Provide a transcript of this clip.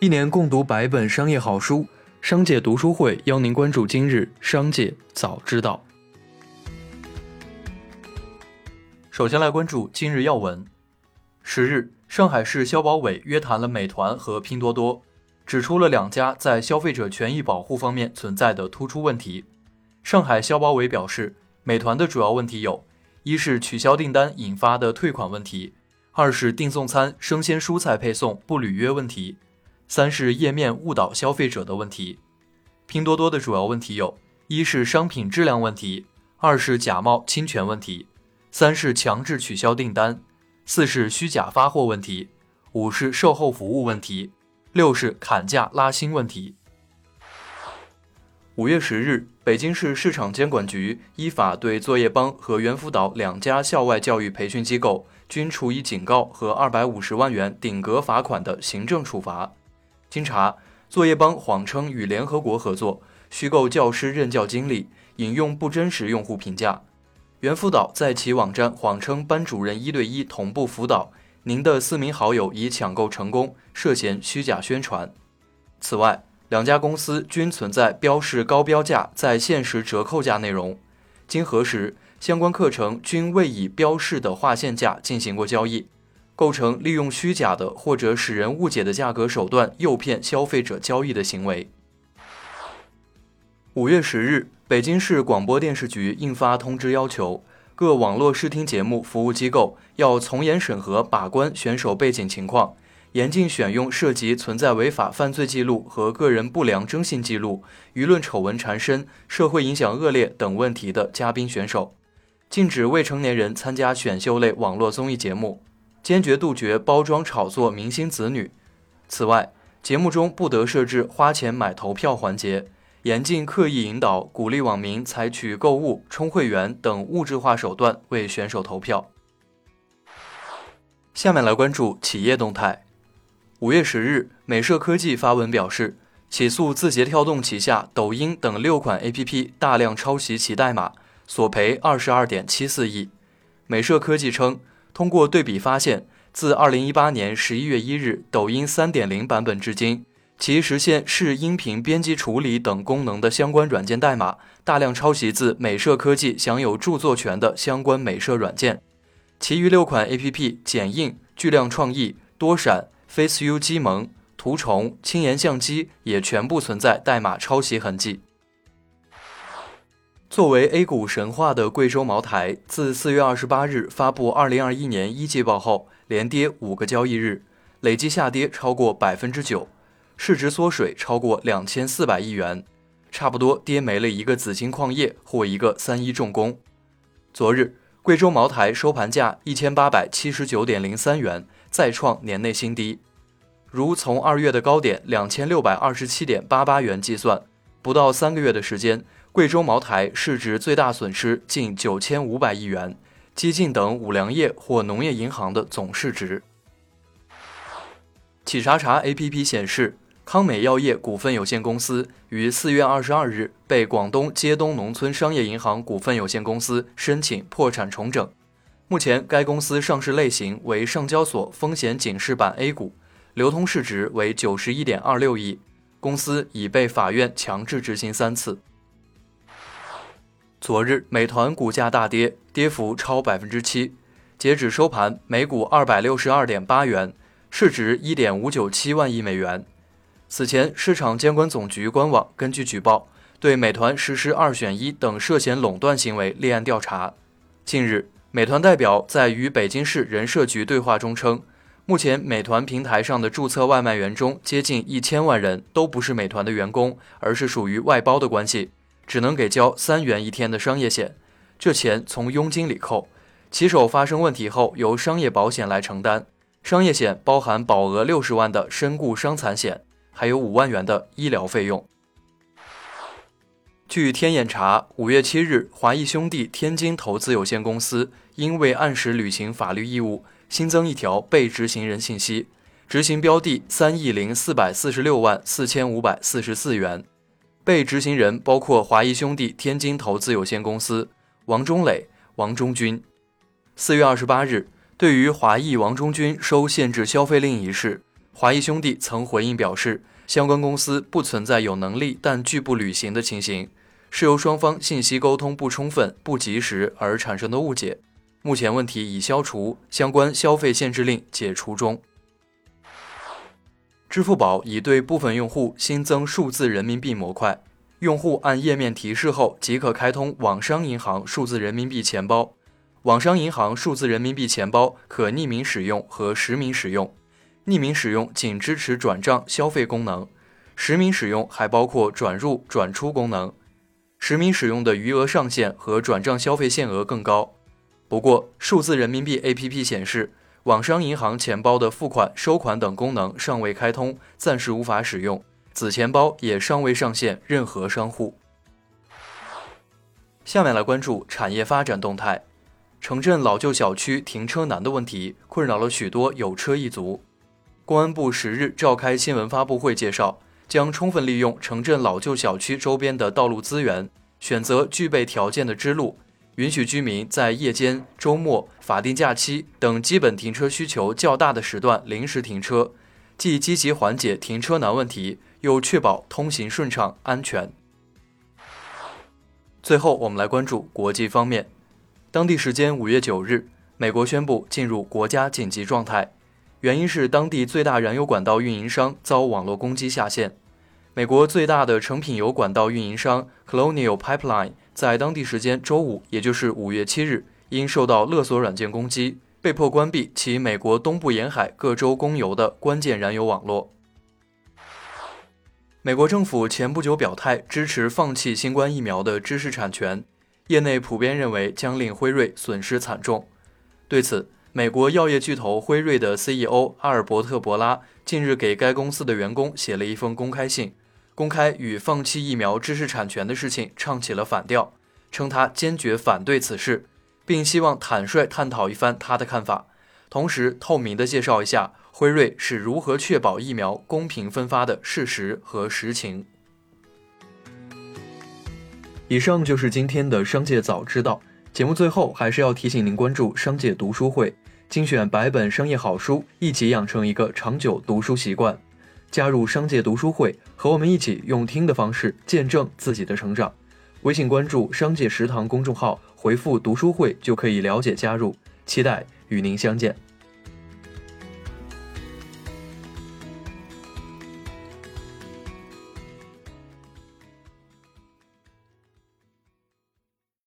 一年共读百本商业好书，商界读书会邀您关注今日商界早知道。首先来关注今日要闻。十日，上海市消保委约谈了美团和拼多多，指出了两家在消费者权益保护方面存在的突出问题。上海消保委表示，美团的主要问题有：一是取消订单引发的退款问题；二是订送餐生鲜蔬菜配送不履约问题；三是页面误导消费者的问题。拼多多的主要问题有：一是商品质量问题；二是假冒侵权问题。三是强制取消订单，四是虚假发货问题，五是售后服务问题，六是砍价拉新问题。五月十日，北京市市场监管局依法对作业帮和猿辅导两家校外教育培训机构均处以警告和二百五十万元顶格罚款的行政处罚。经查，作业帮谎称与联合国合作，虚构教师任教经历，引用不真实用户评价。猿辅导在其网站谎称班主任一对一同步辅导，您的四名好友已抢购成功，涉嫌虚假宣传。此外，两家公司均存在标示高标价在限时折扣价内容，经核实，相关课程均未以标示的划线价进行过交易，构成利用虚假的或者使人误解的价格手段诱骗消费者交易的行为。五月十日。北京市广播电视局印发通知，要求各网络视听节目服务机构要从严审核把关选手背景情况，严禁选用涉及存在违法犯罪记录和个人不良征信记录、舆论丑闻缠身、社会影响恶劣等问题的嘉宾选手，禁止未成年人参加选秀类网络综艺节目，坚决杜绝包装炒作明星子女。此外，节目中不得设置花钱买投票环节。严禁刻意引导、鼓励网民采取购物、充会员等物质化手段为选手投票。下面来关注企业动态。五月十日，美社科技发文表示，起诉字节跳动旗下抖音等六款 APP 大量抄袭其代码，索赔二十二点七四亿。美社科技称，通过对比发现，自二零一八年十一月一日抖音三点零版本至今。其实现视音频编辑处理等功能的相关软件代码，大量抄袭自美社科技享有著作权的相关美社软件。其余六款 APP 剪映、巨量创意、多闪、FaceU 机萌、图虫、轻颜相机也全部存在代码抄袭痕迹。作为 A 股神话的贵州茅台，自四月二十八日发布二零二一年一季报后，连跌五个交易日，累计下跌超过百分之九。市值缩水超过两千四百亿元，差不多跌没了一个紫金矿业或一个三一重工。昨日，贵州茅台收盘价一千八百七十九点零三元，再创年内新低。如从二月的高点两千六百二十七点八八元计算，不到三个月的时间，贵州茅台市值最大损失近九千五百亿元，接近等五粮液或农业银行的总市值。企查查 APP 显示。康美药业股份有限公司于四月二十二日被广东街东农村商业银行股份有限公司申请破产重整。目前，该公司上市类型为上交所风险警示版 A 股，流通市值为九十一点二六亿。公司已被法院强制执行三次。昨日，美团股价大跌，跌幅超百分之七，截止收盘，每股二百六十二点八元，市值一点五九七万亿美元。此前，市场监管总局官网根据举报，对美团实施二选一等涉嫌垄断行为立案调查。近日，美团代表在与北京市人社局对话中称，目前美团平台上的注册外卖员中，接近一千万人都不是美团的员工，而是属于外包的关系，只能给交三元一天的商业险，这钱从佣金里扣，骑手发生问题后由商业保险来承担，商业险包含保额六十万的身故伤残险。还有五万元的医疗费用。据天眼查，五月七日，华谊兄弟天津投资有限公司因未按时履行法律义务，新增一条被执行人信息，执行标的三亿零四百四十六万四千五百四十四元。被执行人包括华谊兄弟天津投资有限公司王中磊、王中军。四月二十八日，对于华谊王中军收限制消费令一事。华谊兄弟曾回应表示，相关公司不存在有能力但拒不履行的情形，是由双方信息沟通不充分、不及时而产生的误解。目前问题已消除，相关消费限制令解除中。支付宝已对部分用户新增数字人民币模块，用户按页面提示后即可开通网商银行数字人民币钱包。网商银行数字人民币钱包可匿名使用和实名使用。匿名使用仅支持转账消费功能，实名使用还包括转入转出功能。实名使用的余额上限和转账消费限额更高。不过，数字人民币 APP 显示，网商银行钱包的付款、收款等功能尚未开通，暂时无法使用。子钱包也尚未上线任何商户。下面来关注产业发展动态。城镇老旧小区停车难的问题困扰了许多有车一族。公安部十日召开新闻发布会，介绍将充分利用城镇老旧小区周边的道路资源，选择具备条件的支路，允许居民在夜间、周末、法定假期等基本停车需求较大的时段临时停车，既积极缓解停车难问题，又确保通行顺畅、安全。最后，我们来关注国际方面。当地时间五月九日，美国宣布进入国家紧急状态。原因是当地最大燃油管道运营商遭网络攻击下线。美国最大的成品油管道运营商 Colonial Pipeline 在当地时间周五，也就是五月七日，因受到勒索软件攻击，被迫关闭其美国东部沿海各州供油的关键燃油网络。美国政府前不久表态支持放弃新冠疫苗的知识产权，业内普遍认为将令辉瑞损失惨重。对此，美国药业巨头辉瑞的 CEO 阿尔伯特·博拉近日给该公司的员工写了一封公开信，公开与放弃疫苗知识产权的事情唱起了反调，称他坚决反对此事，并希望坦率探讨一番他的看法，同时透明地介绍一下辉瑞是如何确保疫苗公平分发的事实和实情。以上就是今天的商界早知道。节目最后还是要提醒您关注商界读书会。精选百本商业好书，一起养成一个长久读书习惯。加入商界读书会，和我们一起用听的方式见证自己的成长。微信关注“商界食堂”公众号，回复“读书会”就可以了解加入。期待与您相见。